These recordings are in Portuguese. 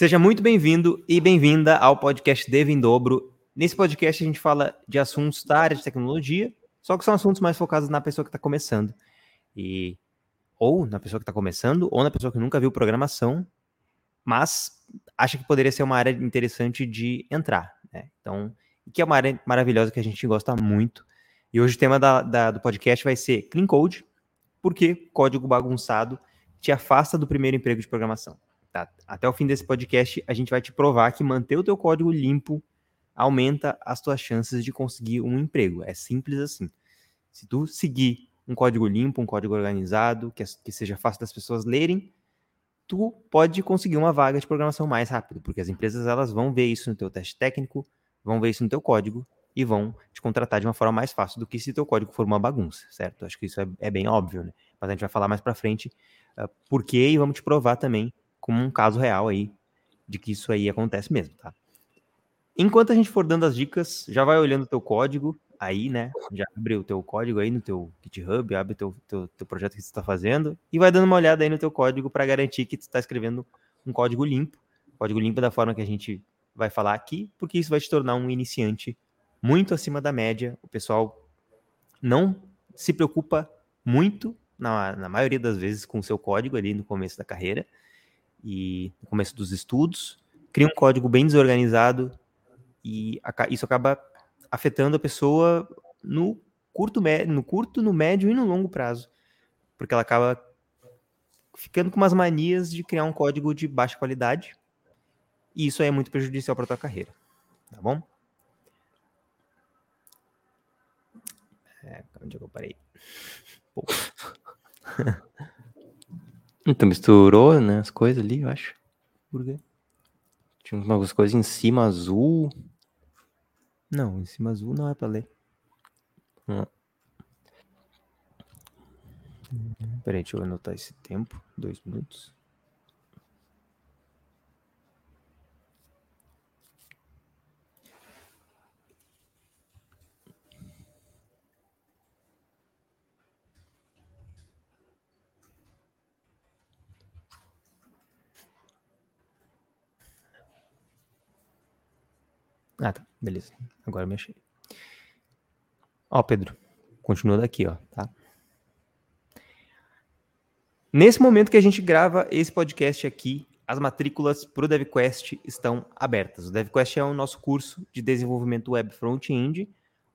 Seja muito bem-vindo e bem-vinda ao podcast Dev em Dobro. Nesse podcast a gente fala de assuntos da área de tecnologia, só que são assuntos mais focados na pessoa que está começando. E ou na pessoa que está começando, ou na pessoa que nunca viu programação, mas acha que poderia ser uma área interessante de entrar. Né? Então, que é uma área maravilhosa que a gente gosta muito. E hoje o tema da, da, do podcast vai ser Clean Code, porque código bagunçado te afasta do primeiro emprego de programação. Tá? Até o fim desse podcast, a gente vai te provar que manter o teu código limpo aumenta as tuas chances de conseguir um emprego. É simples assim. Se tu seguir um código limpo, um código organizado, que, que seja fácil das pessoas lerem, tu pode conseguir uma vaga de programação mais rápido, porque as empresas elas vão ver isso no teu teste técnico, vão ver isso no teu código e vão te contratar de uma forma mais fácil do que se teu código for uma bagunça, certo? Acho que isso é, é bem óbvio, né? Mas a gente vai falar mais para frente uh, por quê e vamos te provar também como um caso real aí de que isso aí acontece mesmo, tá? Enquanto a gente for dando as dicas, já vai olhando o teu código aí, né? Já abre o teu código aí no teu GitHub, abre o teu, teu, teu projeto que você está fazendo e vai dando uma olhada aí no teu código para garantir que tu está escrevendo um código limpo. Código limpo da forma que a gente vai falar aqui, porque isso vai te tornar um iniciante muito acima da média. O pessoal não se preocupa muito, na, na maioria das vezes, com o seu código ali no começo da carreira e no começo dos estudos. Cria um código bem desorganizado e isso acaba afetando a pessoa no curto, no curto, no médio e no longo prazo, porque ela acaba ficando com umas manias de criar um código de baixa qualidade e isso é muito prejudicial para tua carreira, tá bom? É, onde é eu parei? então misturou, né, as coisas ali, eu acho. Por quê? Tinha algumas coisas em cima azul. Não, em cima azul não é para ler. Hum. Peraí, deixa eu anotar esse tempo. Dois minutos. Ah, tá. Beleza. Agora me achei. Ó, Pedro. Continua daqui, ó, tá? Nesse momento que a gente grava esse podcast aqui, as matrículas para o DevQuest estão abertas. O DevQuest é o nosso curso de desenvolvimento web front-end,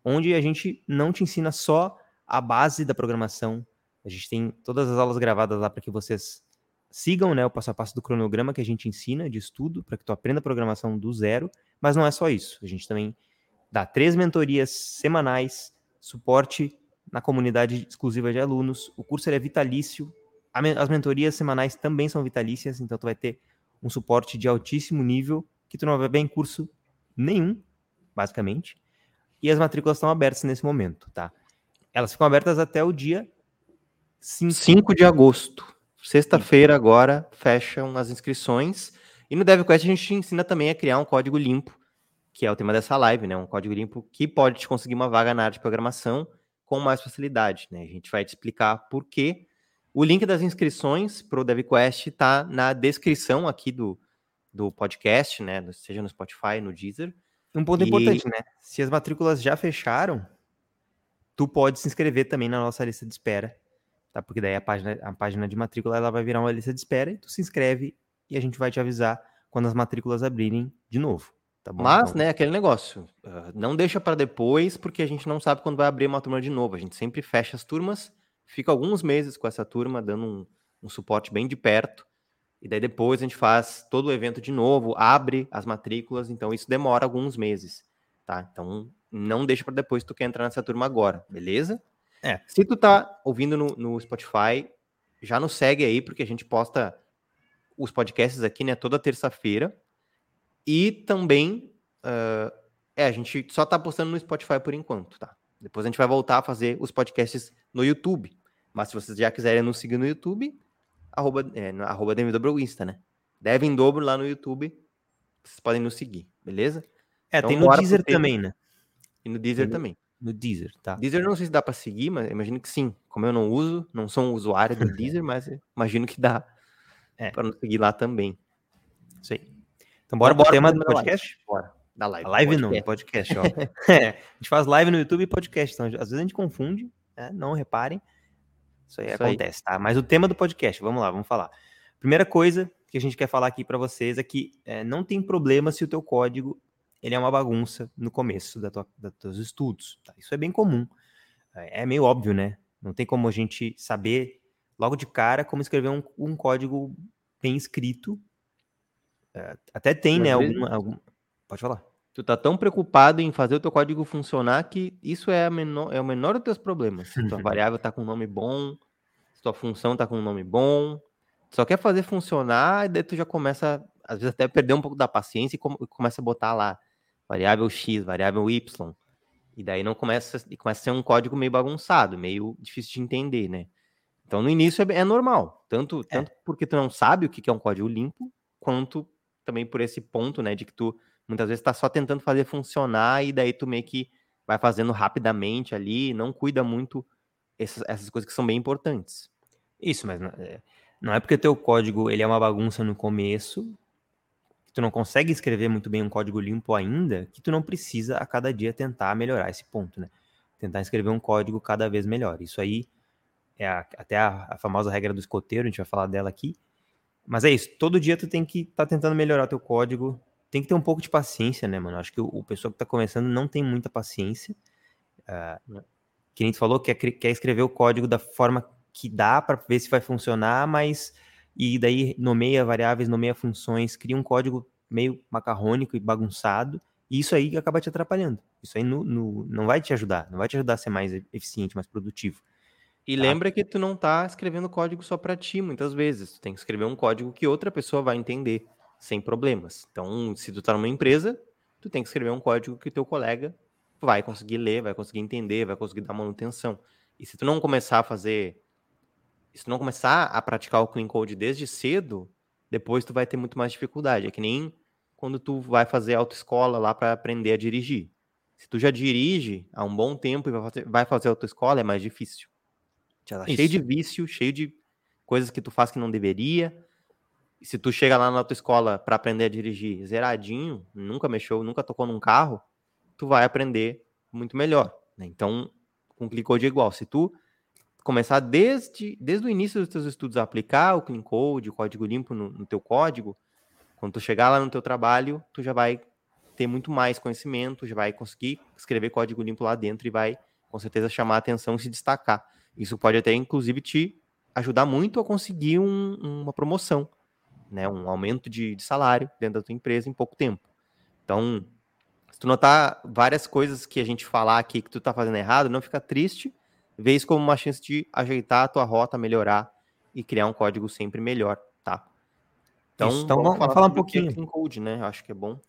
onde a gente não te ensina só a base da programação. A gente tem todas as aulas gravadas lá para que vocês sigam né, o passo a passo do cronograma que a gente ensina de estudo, para que tu aprenda programação do zero. Mas não é só isso. A gente também dá três mentorias semanais, suporte na comunidade exclusiva de alunos. O curso é vitalício. As mentorias semanais também são vitalícias, então tu vai ter um suporte de altíssimo nível que tu não vai ver em curso nenhum, basicamente. E as matrículas estão abertas nesse momento, tá? Elas ficam abertas até o dia 5, 5 de agosto. Sexta-feira agora fecham as inscrições. E no DevQuest a gente te ensina também a criar um código limpo, que é o tema dessa live, né? Um código limpo que pode te conseguir uma vaga na área de programação com mais facilidade, né? A gente vai te explicar por quê. O link das inscrições para o DevQuest está na descrição aqui do, do podcast, né? Seja no Spotify, no Deezer. Um ponto e... importante, né? Se as matrículas já fecharam, tu pode se inscrever também na nossa lista de espera, tá? Porque daí a página, a página de matrícula ela vai virar uma lista de espera e tu se inscreve e a gente vai te avisar quando as matrículas abrirem de novo. Tá bom? Mas, então... né, aquele negócio, uh, não deixa para depois, porque a gente não sabe quando vai abrir uma turma de novo. A gente sempre fecha as turmas, fica alguns meses com essa turma, dando um, um suporte bem de perto, e daí depois a gente faz todo o evento de novo, abre as matrículas, então isso demora alguns meses, tá? Então não deixa para depois se tu quer entrar nessa turma agora, beleza? É. Se tu tá ouvindo no, no Spotify, já nos segue aí, porque a gente posta os podcasts aqui, né, toda terça-feira. E também, uh, é, a gente só tá postando no Spotify por enquanto, tá? Depois a gente vai voltar a fazer os podcasts no YouTube. Mas se vocês já quiserem nos seguir no YouTube, arroba, é, arroba Dobro Insta, né? Devem dobro lá no YouTube. Vocês podem nos seguir, beleza? É, então, tem no Deezer também, né? E no Deezer também. No Deezer, tá. Deezer não sei se dá para seguir, mas imagino que sim. Como eu não uso, não sou um usuário do Deezer, mas imagino que dá é. para nos seguir lá também. Isso aí. Então bora, bora pro tema do podcast? Bora. Da live. A live podcast. não, podcast, ó. é, a gente faz live no YouTube e podcast, então às vezes a gente confunde, né? não reparem. Isso aí Isso acontece, aí. tá? Mas o tema do podcast, vamos lá, vamos falar. Primeira coisa que a gente quer falar aqui para vocês é que é, não tem problema se o teu código ele é uma bagunça no começo da tua, dos teus estudos. Tá? Isso é bem comum. É, é meio óbvio, né? Não tem como a gente saber logo de cara como escrever um, um código bem escrito. É, até tem, Mas né? Algum, algum... Pode falar. Tu tá tão preocupado em fazer o teu código funcionar que isso é, menor, é o menor dos teus problemas. Se tua variável tá com um nome bom, se tua função tá com um nome bom, só quer fazer funcionar e daí tu já começa, às vezes até perder um pouco da paciência e começa a botar lá variável x, variável y. E daí não começa, começa a ser um código meio bagunçado, meio difícil de entender, né? Então no início é, é normal, tanto, é. tanto porque tu não sabe o que é um código limpo, quanto também por esse ponto, né, de que tu muitas vezes está só tentando fazer funcionar e daí tu meio que vai fazendo rapidamente ali, não cuida muito essas, essas coisas que são bem importantes. Isso, mas é, não é porque teu código ele é uma bagunça no começo, que tu não consegue escrever muito bem um código limpo ainda, que tu não precisa a cada dia tentar melhorar esse ponto, né? Tentar escrever um código cada vez melhor. Isso aí é a, até a, a, famosa regra do escoteiro, a gente vai falar dela aqui. Mas é isso, todo dia tu tem que estar tá tentando melhorar teu código, tem que ter um pouco de paciência, né, mano? Acho que o, o pessoal que tá começando não tem muita paciência. Uh, que a gente falou, quer, quer escrever o código da forma que dá para ver se vai funcionar, mas e daí nomeia variáveis, nomeia funções, cria um código meio macarrônico e bagunçado, e isso aí acaba te atrapalhando. Isso aí no, no, não vai te ajudar, não vai te ajudar a ser mais eficiente, mais produtivo. E tá? lembra que tu não tá escrevendo código só para ti, muitas vezes. Tu tem que escrever um código que outra pessoa vai entender sem problemas. Então, se tu tá numa empresa, tu tem que escrever um código que teu colega vai conseguir ler, vai conseguir entender, vai conseguir dar manutenção. E se tu não começar a fazer se tu não começar a praticar o clean code desde cedo, depois tu vai ter muito mais dificuldade. É que nem quando tu vai fazer autoescola lá para aprender a dirigir. Se tu já dirige há um bom tempo e vai fazer autoescola, é mais difícil. Já tá cheio de vício, cheio de coisas que tu faz que não deveria. E se tu chega lá na autoescola para aprender a dirigir zeradinho, nunca mexeu, nunca tocou num carro, tu vai aprender muito melhor. Né? Então, com o code é igual. Se tu começar desde, desde o início dos teus estudos a aplicar o Clean Code, o código limpo no, no teu código, quando tu chegar lá no teu trabalho, tu já vai ter muito mais conhecimento, já vai conseguir escrever código limpo lá dentro e vai, com certeza, chamar a atenção e se destacar. Isso pode até, inclusive, te ajudar muito a conseguir um, uma promoção, né? um aumento de, de salário dentro da tua empresa em pouco tempo. Então, se tu notar várias coisas que a gente falar aqui que tu tá fazendo errado, não fica triste, vê isso como uma chance de ajeitar a tua rota, melhorar e criar um código sempre melhor, tá? Então, isso, então vamos, falar, falar um pouquinho. Clean Code, né? Acho que é bom.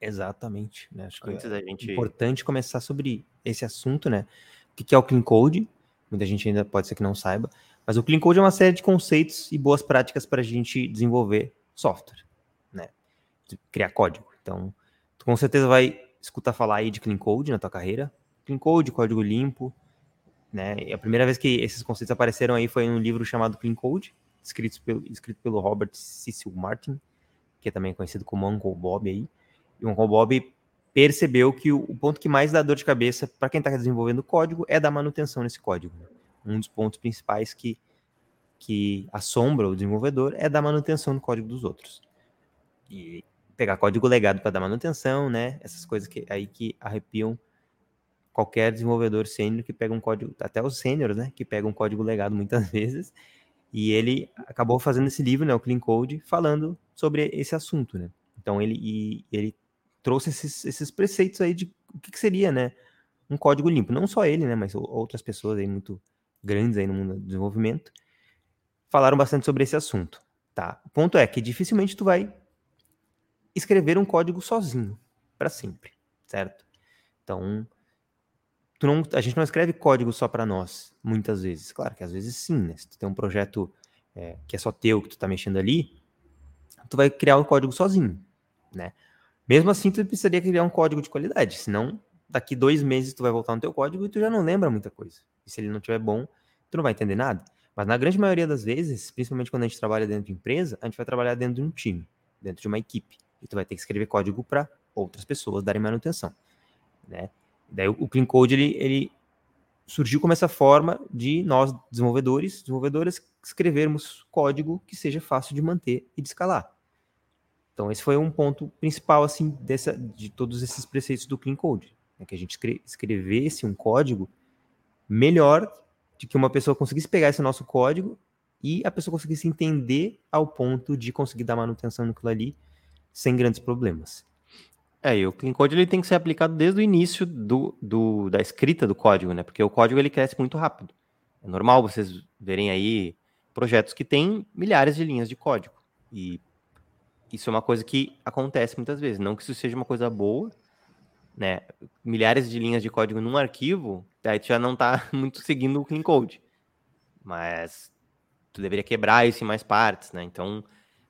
Exatamente. Né? Acho Antes que é gente... importante começar sobre esse assunto, né? O que é o Clean Code? Muita gente ainda pode ser que não saiba. Mas o Clean Code é uma série de conceitos e boas práticas para a gente desenvolver software, né? Criar código. Então, tu com certeza vai escutar falar aí de Clean Code na tua carreira. Clean Code, código limpo, né? E a primeira vez que esses conceitos apareceram aí foi em um livro chamado Clean Code, escrito pelo, escrito pelo Robert Cecil Martin, que é também conhecido como Uncle Bob aí. E o Uncle Bob percebeu que o, ponto que mais dá dor de cabeça para quem está desenvolvendo código é dar manutenção nesse código. Né? Um dos pontos principais que, que assombra o desenvolvedor é dar manutenção no código dos outros. E pegar código legado para dar manutenção, né? Essas coisas que, aí que arrepiam qualquer desenvolvedor sênior que pega um código, até os sêniores, né, que pegam um código legado muitas vezes, e ele acabou fazendo esse livro, né, o Clean Code, falando sobre esse assunto, né. Então ele, ele trouxe esses, esses preceitos aí de o que, que, seria, né, um código limpo. Não só ele, né, mas outras pessoas aí muito grandes aí no mundo do desenvolvimento falaram bastante sobre esse assunto, tá? O ponto é que dificilmente tu vai escrever um código sozinho para sempre, certo? Então, tu não, a gente não escreve código só para nós, muitas vezes. Claro que às vezes sim, né? Se tu tem um projeto é, que é só teu, que tu tá mexendo ali, tu vai criar o um código sozinho, né? Mesmo assim, tu precisaria criar um código de qualidade, senão daqui dois meses tu vai voltar no teu código e tu já não lembra muita coisa. E se ele não tiver bom, tu não vai entender nada. Mas na grande maioria das vezes, principalmente quando a gente trabalha dentro de empresa, a gente vai trabalhar dentro de um time, dentro de uma equipe. e tu vai ter que escrever código para outras pessoas darem manutenção, né? Daí o, Clean Code ele, ele surgiu como essa forma de nós desenvolvedores, desenvolvedoras escrevermos código que seja fácil de manter e de escalar. Então esse foi um ponto principal assim dessa de todos esses preceitos do Clean Code, né? que a gente escrevesse um código melhor de que uma pessoa conseguisse pegar esse nosso código e a pessoa conseguisse entender ao ponto de conseguir dar manutenção naquilo ali sem grandes problemas. É, e o Clean Code ele tem que ser aplicado desde o início do, do, da escrita do código, né? Porque o código ele cresce muito rápido. É normal vocês verem aí projetos que têm milhares de linhas de código. E isso é uma coisa que acontece muitas vezes. Não que isso seja uma coisa boa, né? Milhares de linhas de código num arquivo, daí tu já não está muito seguindo o Clean Code. Mas tu deveria quebrar isso em mais partes, né? Então,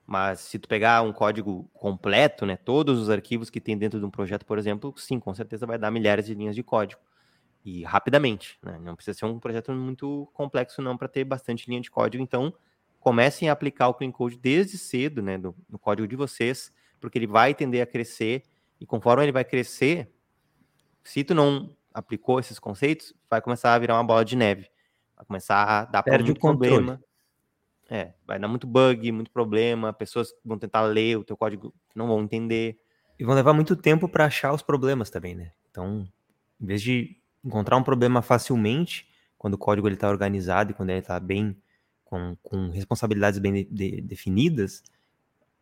mas se tu pegar um código completo, né, todos os arquivos que tem dentro de um projeto, por exemplo, sim, com certeza vai dar milhares de linhas de código e rapidamente, né? Não precisa ser um projeto muito complexo não para ter bastante linha de código. Então, comecem a aplicar o Clean Code desde cedo, né, no, no código de vocês, porque ele vai tender a crescer e conforme ele vai crescer, se tu não aplicou esses conceitos, vai começar a virar uma bola de neve. Vai começar a dar Perde muito problema. É, vai dar muito bug, muito problema, pessoas vão tentar ler o teu código, não vão entender. E vão levar muito tempo para achar os problemas também, né? Então, em vez de encontrar um problema facilmente, quando o código está organizado e quando ele está bem, com, com, responsabilidades bem de, de, definidas,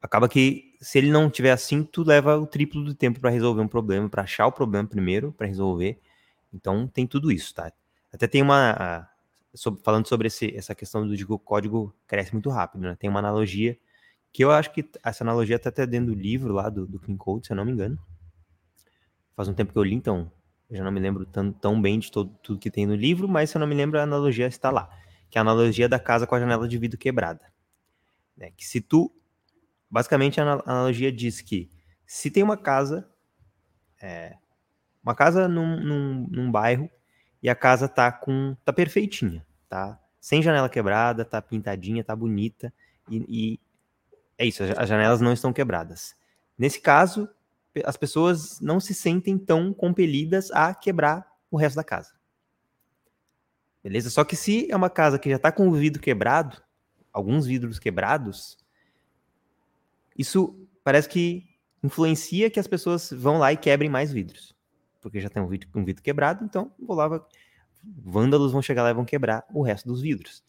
acaba que se ele não tiver assim, tu leva o triplo do tempo para resolver um problema, para achar o problema primeiro, para resolver. Então, tem tudo isso, tá? Até tem uma sobre, falando sobre esse, essa questão do de o código cresce muito rápido, né? Tem uma analogia que eu acho que essa analogia está até dentro do livro lá do, do Clean Code, se eu não me engano. Faz um tempo que eu li, então eu já não me lembro tão, tão bem de todo, tudo que tem no livro, mas se eu não me lembro, a analogia está lá. Que é a analogia da casa com a janela de vidro quebrada. Né? Que se tu. Basicamente, a analogia diz que se tem uma casa. É, uma casa num, num, num bairro e a casa tá com tá perfeitinha, tá? Sem janela quebrada, tá pintadinha, tá bonita e, e é isso, as janelas não estão quebradas. Nesse caso, as pessoas não se sentem tão compelidas a quebrar o resto da casa. Beleza? Só que se é uma casa que já está com o vidro quebrado, alguns vidros quebrados, isso parece que influencia que as pessoas vão lá e quebrem mais vidros porque já tem um vidro, um vidro quebrado, então vou lá, vândalos vão chegar lá e vão quebrar o resto dos vidros.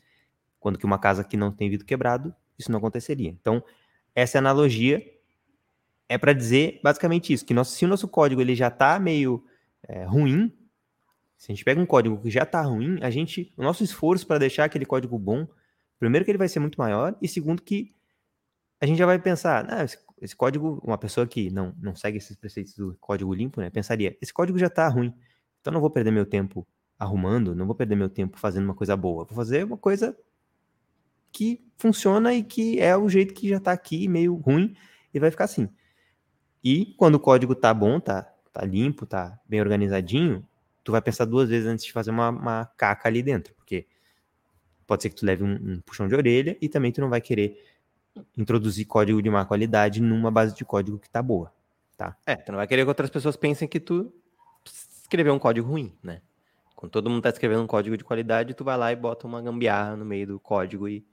Quando que uma casa que não tem vidro quebrado, isso não aconteceria. Então, essa analogia é para dizer basicamente isso, que nosso, se o nosso código ele já está meio é, ruim, se a gente pega um código que já está ruim, a gente, o nosso esforço para deixar aquele código bom, primeiro que ele vai ser muito maior, e segundo que a gente já vai pensar, ah, esse esse código, uma pessoa que não, não segue esses preceitos do código limpo, né, pensaria, esse código já está ruim, então não vou perder meu tempo arrumando, não vou perder meu tempo fazendo uma coisa boa, vou fazer uma coisa que funciona e que é o jeito que já está aqui, meio ruim, e vai ficar assim. E quando o código tá bom, tá, tá limpo, tá bem organizadinho, tu vai pensar duas vezes antes de fazer uma, uma caca ali dentro, porque pode ser que tu leve um, um puxão de orelha e também tu não vai querer introduzir código de má qualidade numa base de código que tá boa, tá? É, tu não vai querer que outras pessoas pensem que tu escreveu um código ruim, né? Quando todo mundo tá escrevendo um código de qualidade, tu vai lá e bota uma gambiarra no meio do código e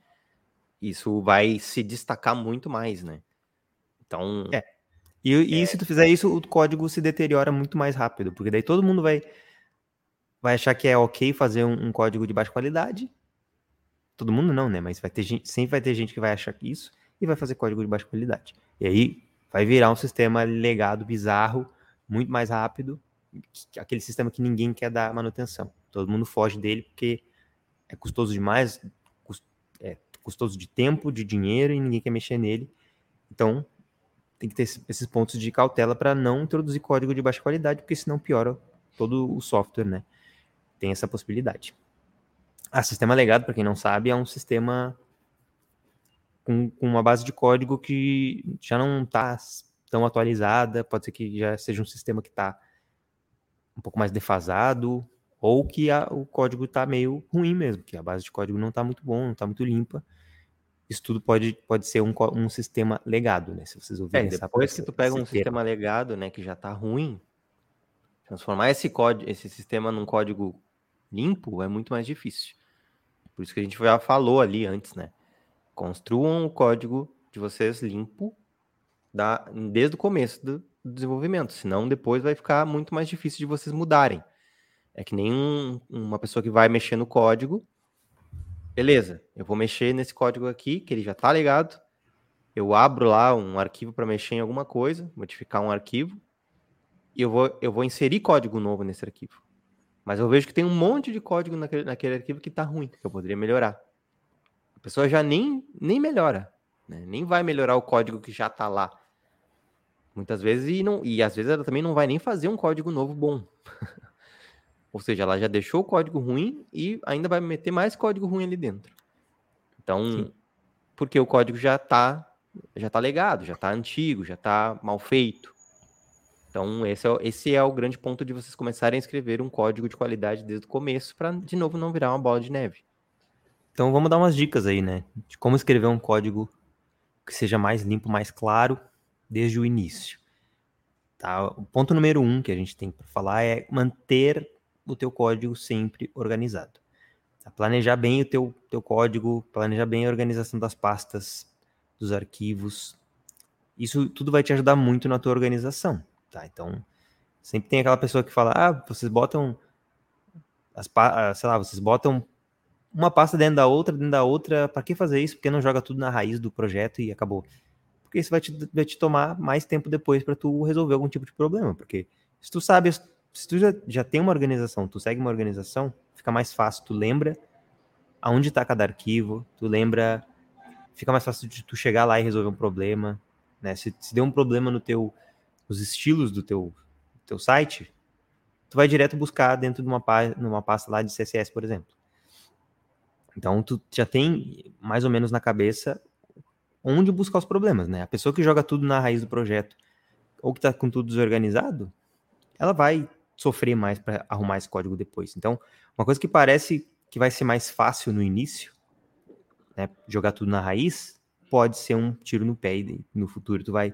isso vai se destacar muito mais, né? Então. É. E, e é... se tu fizer isso, o código se deteriora muito mais rápido, porque daí todo mundo vai, vai achar que é ok fazer um, um código de baixa qualidade Todo mundo não, né? Mas vai ter gente, sempre vai ter gente que vai achar isso e vai fazer código de baixa qualidade. E aí vai virar um sistema legado bizarro, muito mais rápido, aquele sistema que ninguém quer dar manutenção. Todo mundo foge dele porque é custoso demais, é custoso de tempo, de dinheiro e ninguém quer mexer nele. Então, tem que ter esses pontos de cautela para não introduzir código de baixa qualidade, porque senão piora todo o software, né? Tem essa possibilidade. Ah, sistema legado, para quem não sabe, é um sistema com, com, uma base de código que já não está tão atualizada, pode ser que já seja um sistema que está um pouco mais defasado, ou que a, o código está meio ruim mesmo, que a base de código não está muito bom, não está muito limpa. isso tudo pode, pode ser um, um sistema legado, né? Se vocês ouvirem é, depois que tu pega um sistema legado, né, que já está ruim, transformar esse código, esse sistema num código limpo é muito mais difícil. Por isso que a gente já falou ali antes, né? Construam o código de vocês limpo da, desde o começo do, do desenvolvimento, senão depois vai ficar muito mais difícil de vocês mudarem. É que nem um, uma pessoa que vai mexer no código beleza, eu vou mexer nesse código aqui, que ele já está ligado. Eu abro lá um arquivo para mexer em alguma coisa, modificar um arquivo, e eu vou, eu vou inserir código novo nesse arquivo. Mas eu vejo que tem um monte de código naquele, naquele arquivo que está ruim, que eu poderia melhorar. A pessoa já nem, nem melhora, né? nem vai melhorar o código que já está lá. Muitas vezes, e, não, e às vezes ela também não vai nem fazer um código novo bom. Ou seja, ela já deixou o código ruim e ainda vai meter mais código ruim ali dentro. Então, Sim. porque o código já está já tá legado, já está antigo, já está mal feito. Então, esse é, esse é o grande ponto de vocês começarem a escrever um código de qualidade desde o começo, para, de novo, não virar uma bola de neve. Então, vamos dar umas dicas aí, né? De como escrever um código que seja mais limpo, mais claro, desde o início. Tá? O ponto número um que a gente tem para falar é manter o teu código sempre organizado. Tá? Planejar bem o teu, teu código, planejar bem a organização das pastas, dos arquivos. Isso tudo vai te ajudar muito na tua organização, tá? Então, sempre tem aquela pessoa que fala: "Ah, vocês botam as ah, sei lá, vocês botam uma pasta dentro da outra, dentro da outra, para que fazer isso? Porque não joga tudo na raiz do projeto e acabou. Porque isso vai te, vai te tomar mais tempo depois para tu resolver algum tipo de problema, porque se tu sabe se tu já, já tem uma organização, tu segue uma organização, fica mais fácil, tu lembra aonde está cada arquivo, tu lembra, fica mais fácil de tu chegar lá e resolver um problema, né? Se, se deu um problema no teu, os estilos do teu, teu site, tu vai direto buscar dentro de uma, numa pasta lá de CSS, por exemplo. Então, tu já tem mais ou menos na cabeça onde buscar os problemas, né? A pessoa que joga tudo na raiz do projeto ou que está com tudo desorganizado, ela vai sofrer mais para arrumar esse código depois. Então, uma coisa que parece que vai ser mais fácil no início, né, jogar tudo na raiz, pode ser um tiro no pé e no futuro tu vai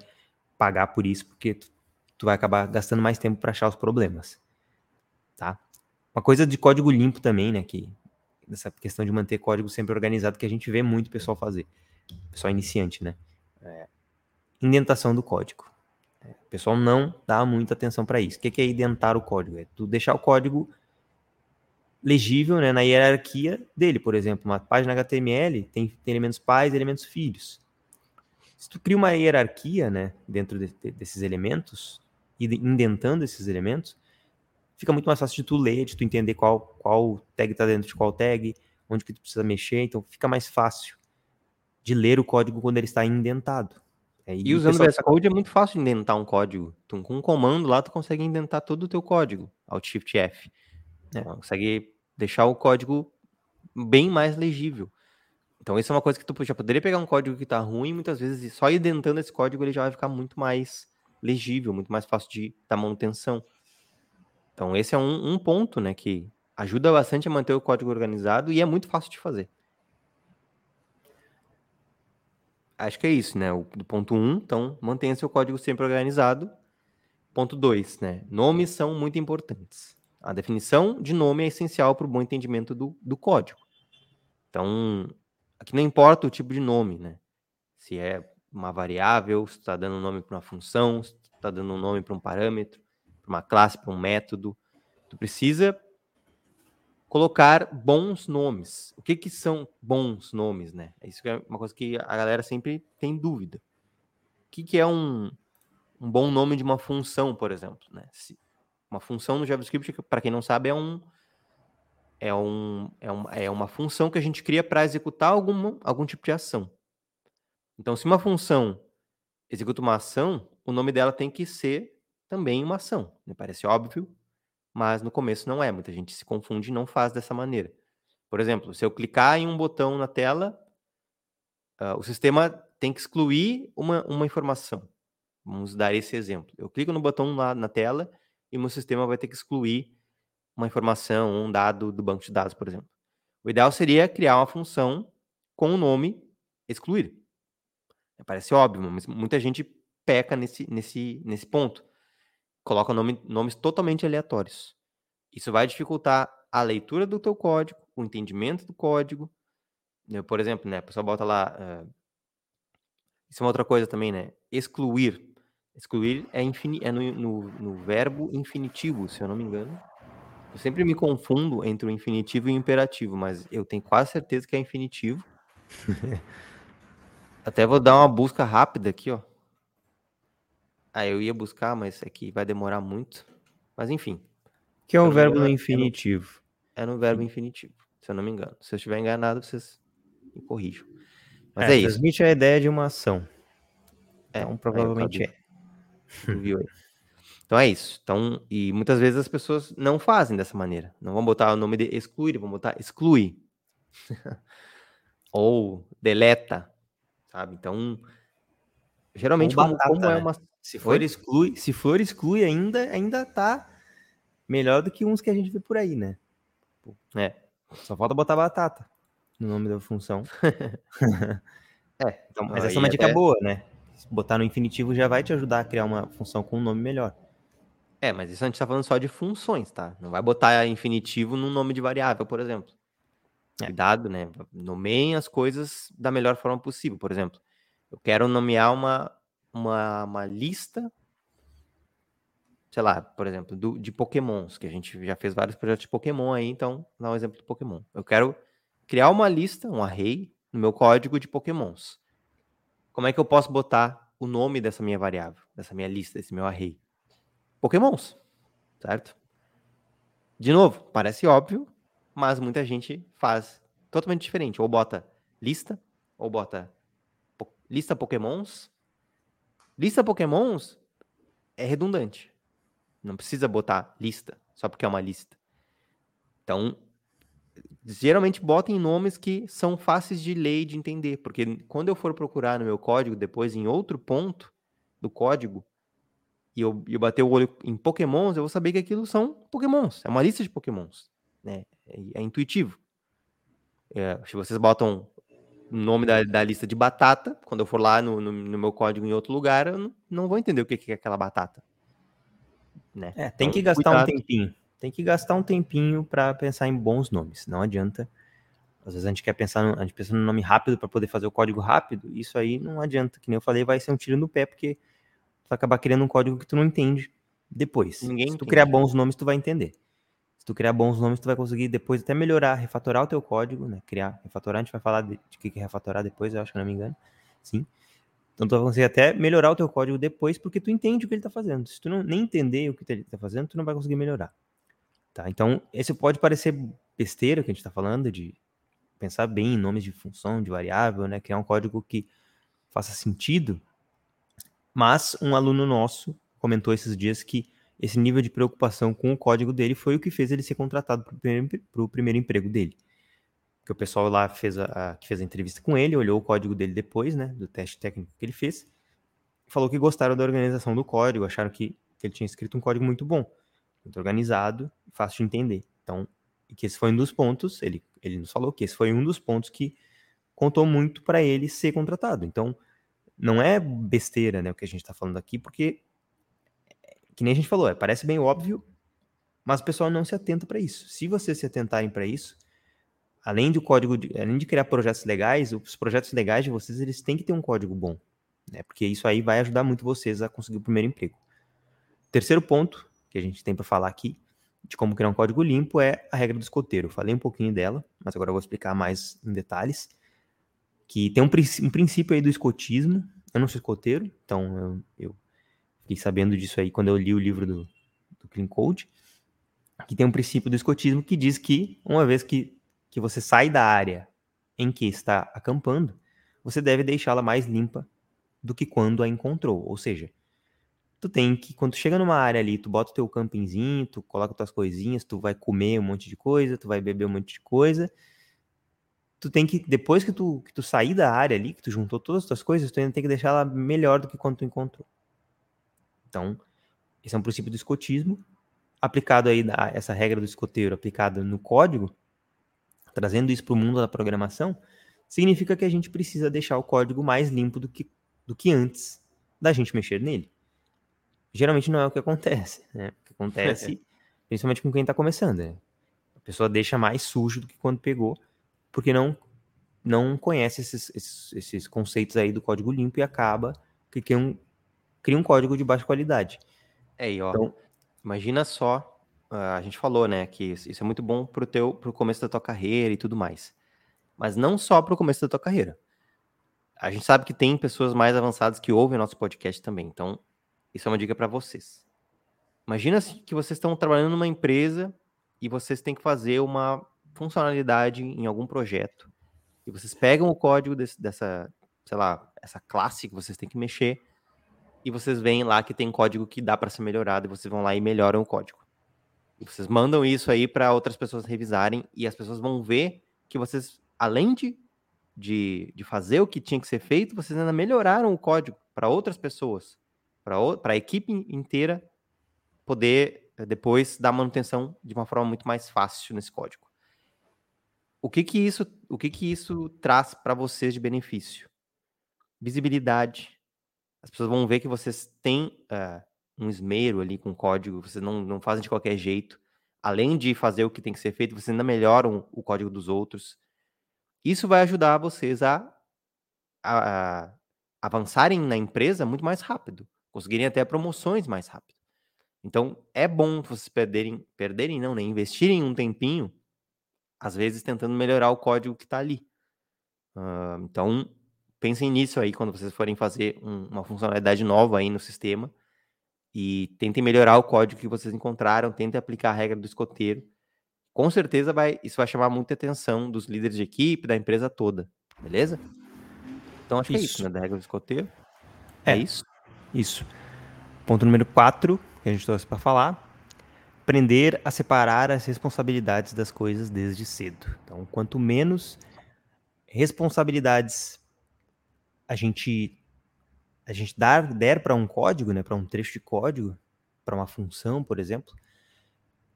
pagar por isso, porque tu, tu vai acabar gastando mais tempo para achar os problemas. Tá? Uma coisa de código limpo também, né, que essa questão de manter código sempre organizado que a gente vê muito pessoal fazer, pessoal iniciante, né? É, indentação do código. O pessoal não dá muita atenção para isso. O que é identar o código? É tu deixar o código legível né, na hierarquia dele. Por exemplo, uma página HTML tem, tem elementos pais e elementos filhos. Se tu cria uma hierarquia né, dentro de, de, desses elementos, e indentando esses elementos, fica muito mais fácil de tu ler, de tu entender qual, qual tag está dentro de qual tag, onde que tu precisa mexer. Então fica mais fácil de ler o código quando ele está indentado. É, e, e usando o VS Code é muito fácil de indentar um código. Tu, com um comando lá, tu consegue indentar todo o teu código, Alt Shift F. É. Consegue deixar o código bem mais legível. Então, isso é uma coisa que tu já poderia pegar um código que está ruim, muitas vezes, só indentando esse código, ele já vai ficar muito mais legível, muito mais fácil de dar manutenção. Então, esse é um, um ponto, né, que ajuda bastante a manter o código organizado e é muito fácil de fazer. acho que é isso, né? O, do ponto 1, um, então mantenha seu código sempre organizado. Ponto 2, né? Nomes são muito importantes. A definição de nome é essencial para o bom entendimento do, do código. Então, aqui não importa o tipo de nome, né? Se é uma variável, se está dando um nome para uma função, se está dando um nome para um parâmetro, para uma classe, para um método. Tu precisa colocar bons nomes. O que, que são bons nomes, né? Isso é uma coisa que a galera sempre tem dúvida. O que, que é um, um bom nome de uma função, por exemplo? Né? Se, uma função no JavaScript, para quem não sabe, é um, é, um, é, é uma função que a gente cria para executar algum, algum tipo de ação. Então, se uma função executa uma ação, o nome dela tem que ser também uma ação. Me parece óbvio, mas no começo não é. Muita gente se confunde e não faz dessa maneira. Por exemplo, se eu clicar em um botão na tela, uh, o sistema tem que excluir uma, uma informação. Vamos dar esse exemplo. Eu clico no botão lá na tela e o meu sistema vai ter que excluir uma informação, um dado do banco de dados, por exemplo. O ideal seria criar uma função com o nome excluir. Parece óbvio, mas muita gente peca nesse, nesse, nesse ponto. Coloca nome, nomes totalmente aleatórios. Isso vai dificultar a leitura do teu código, o entendimento do código. Eu, por exemplo, né, a pessoa bota lá. Uh, isso é uma outra coisa também, né? Excluir. Excluir é, infini, é no, no, no verbo infinitivo, se eu não me engano. Eu sempre me confundo entre o infinitivo e o imperativo, mas eu tenho quase certeza que é infinitivo. Até vou dar uma busca rápida aqui, ó. Ah, eu ia buscar, mas aqui vai demorar muito. Mas enfim. Que é um verbo no infinitivo. É no, é no verbo infinitivo, se eu não me engano. Se eu estiver enganado, vocês me corrijam. Mas é, é isso. Transmite a ideia de uma ação. É, então, provavelmente é. Viu aí. Então é isso. Então, e muitas vezes as pessoas não fazem dessa maneira. Não vão botar o nome de excluir, vão botar exclui. Ou deleta, sabe? Então, geralmente como, batata, como, é né? uma se for exclui, se for exclui ainda ainda tá melhor do que uns que a gente vê por aí, né? É. Só falta botar batata no nome da função. é, então, mas essa é uma dica até... boa, né? Botar no infinitivo já vai te ajudar a criar uma função com um nome melhor. É, mas isso a gente tá falando só de funções, tá? Não vai botar infinitivo no nome de variável, por exemplo. É. Cuidado, né? Nomeiem as coisas da melhor forma possível. Por exemplo, eu quero nomear uma, uma, uma lista, sei lá, por exemplo, do, de pokémons, que a gente já fez vários projetos de Pokémon aí, então dá um exemplo do Pokémon. Eu quero criar uma lista, um array, no meu código de pokémons. Como é que eu posso botar o nome dessa minha variável, dessa minha lista, desse meu array? Pokémons, certo? De novo, parece óbvio, mas muita gente faz totalmente diferente. Ou bota lista, ou bota po lista Pokémons. Lista Pokémons é redundante. Não precisa botar lista, só porque é uma lista. Então, geralmente botem nomes que são fáceis de ler e de entender, porque quando eu for procurar no meu código depois em outro ponto do código, e eu, eu bater o olho em pokémons, eu vou saber que aquilo são pokémons. É uma lista de pokémons. Né? É, é intuitivo. É, se vocês botam o nome da, da, lista de batata, quando eu for lá no, no, no meu código em outro lugar, eu não, não, vou entender o que, que é aquela batata. Né? É, tem então, que gastar cuidado. um tempinho. Tem que gastar um tempinho para pensar em bons nomes. Não adianta. Às vezes a gente quer pensar, no, a gente pensa no nome rápido para poder fazer o código rápido. Isso aí não adianta. Que nem eu falei, vai ser um tiro no pé, porque tu vai acabar criando um código que tu não entende depois. Ninguém Se tu entende. criar bons nomes, tu vai entender. Se tu criar bons nomes, tu vai conseguir depois até melhorar, refatorar o teu código, né? Criar, refatorar, a gente vai falar de, de que é refatorar depois, eu acho que não me engano. Sim. Então tu vai conseguir até melhorar o teu código depois, porque tu entende o que ele está fazendo. Se tu não nem entender o que ele está fazendo, tu não vai conseguir melhorar. Tá? Então, esse pode parecer besteira que a gente está falando, de pensar bem em nomes de função, de variável, né? Criar um código que faça sentido, mas um aluno nosso comentou esses dias que esse nível de preocupação com o código dele foi o que fez ele ser contratado para o primeiro, primeiro, emprego dele. Que o pessoal lá fez a, a, que fez a entrevista com ele, olhou o código dele depois, né, do teste técnico que ele fez, falou que gostaram da organização do código, acharam que, que ele tinha escrito um código muito bom, muito organizado, fácil de entender. Então, que esse foi um dos pontos, ele, ele nos falou que esse foi um dos pontos que contou muito para ele ser contratado. Então, não é besteira, né, o que a gente está falando aqui, porque que nem a gente falou, é, parece bem óbvio, mas o pessoal não se atenta para isso. Se vocês se atentarem para isso, além do código, de, além de criar projetos legais, os projetos legais de vocês eles têm que ter um código bom, né? Porque isso aí vai ajudar muito vocês a conseguir o primeiro emprego. Terceiro ponto que a gente tem para falar aqui de como criar um código limpo é a regra do escoteiro. Eu falei um pouquinho dela, mas agora eu vou explicar mais em detalhes que tem um, um princípio aí do escotismo. Eu não sou escoteiro, então eu, eu, fiquei sabendo disso aí quando eu li o livro do, do Clean Code, que tem um princípio do escotismo que diz que uma vez que, que você sai da área em que está acampando, você deve deixá-la mais limpa do que quando a encontrou. Ou seja, tu tem que, quando tu chega numa área ali, tu bota o teu campingzinho, tu coloca tuas coisinhas, tu vai comer um monte de coisa, tu vai beber um monte de coisa, tu tem que, depois que tu, que tu sair da área ali, que tu juntou todas as tuas coisas, tu ainda tem que deixar ela melhor do que quando tu encontrou. Então, esse é um princípio do escotismo, aplicado aí, essa regra do escoteiro aplicada no código, trazendo isso para o mundo da programação, significa que a gente precisa deixar o código mais limpo do que, do que antes da gente mexer nele. Geralmente não é o que acontece, né? O que acontece, principalmente com quem está começando, né? A pessoa deixa mais sujo do que quando pegou, porque não não conhece esses, esses, esses conceitos aí do código limpo e acaba que cria um, cria um código de baixa qualidade. É, aí, ó, então, imagina só, uh, a gente falou, né, que isso é muito bom pro teu pro começo da tua carreira e tudo mais mas não só para o começo da tua carreira. A gente sabe que tem pessoas mais avançadas que ouvem nosso podcast também, então isso é uma dica para vocês. Imagina que vocês estão trabalhando numa empresa e vocês têm que fazer uma funcionalidade em algum projeto. E vocês pegam o código desse, dessa, sei lá, essa classe que vocês têm que mexer e vocês veem lá que tem código que dá para ser melhorado e vocês vão lá e melhoram o código. E vocês mandam isso aí para outras pessoas revisarem e as pessoas vão ver que vocês além de, de, de fazer o que tinha que ser feito, vocês ainda melhoraram o código para outras pessoas, para a equipe inteira poder eh, depois dar manutenção de uma forma muito mais fácil nesse código. O que que isso, o que que isso traz para vocês de benefício? Visibilidade. As pessoas vão ver que vocês têm uh, um esmero ali com código, vocês não, não fazem de qualquer jeito. Além de fazer o que tem que ser feito, vocês ainda melhoram o código dos outros. Isso vai ajudar vocês a, a, a avançarem na empresa muito mais rápido, conseguirem até promoções mais rápido. Então, é bom vocês perderem, perderem não, né? Investirem um tempinho, às vezes tentando melhorar o código que está ali. Uh, então, pensem nisso aí quando vocês forem fazer um, uma funcionalidade nova aí no sistema e tentem melhorar o código que vocês encontraram, tentem aplicar a regra do escoteiro com certeza vai, isso vai chamar muita atenção dos líderes de equipe, da empresa toda, beleza? Então acho isso. que é isso, né? Da regra do escoteiro. É, é isso? Isso. Ponto número 4, que a gente trouxe para falar. Aprender a separar as responsabilidades das coisas desde cedo. Então, quanto menos responsabilidades a gente a gente dar, der para um código, né, para um trecho de código, para uma função, por exemplo,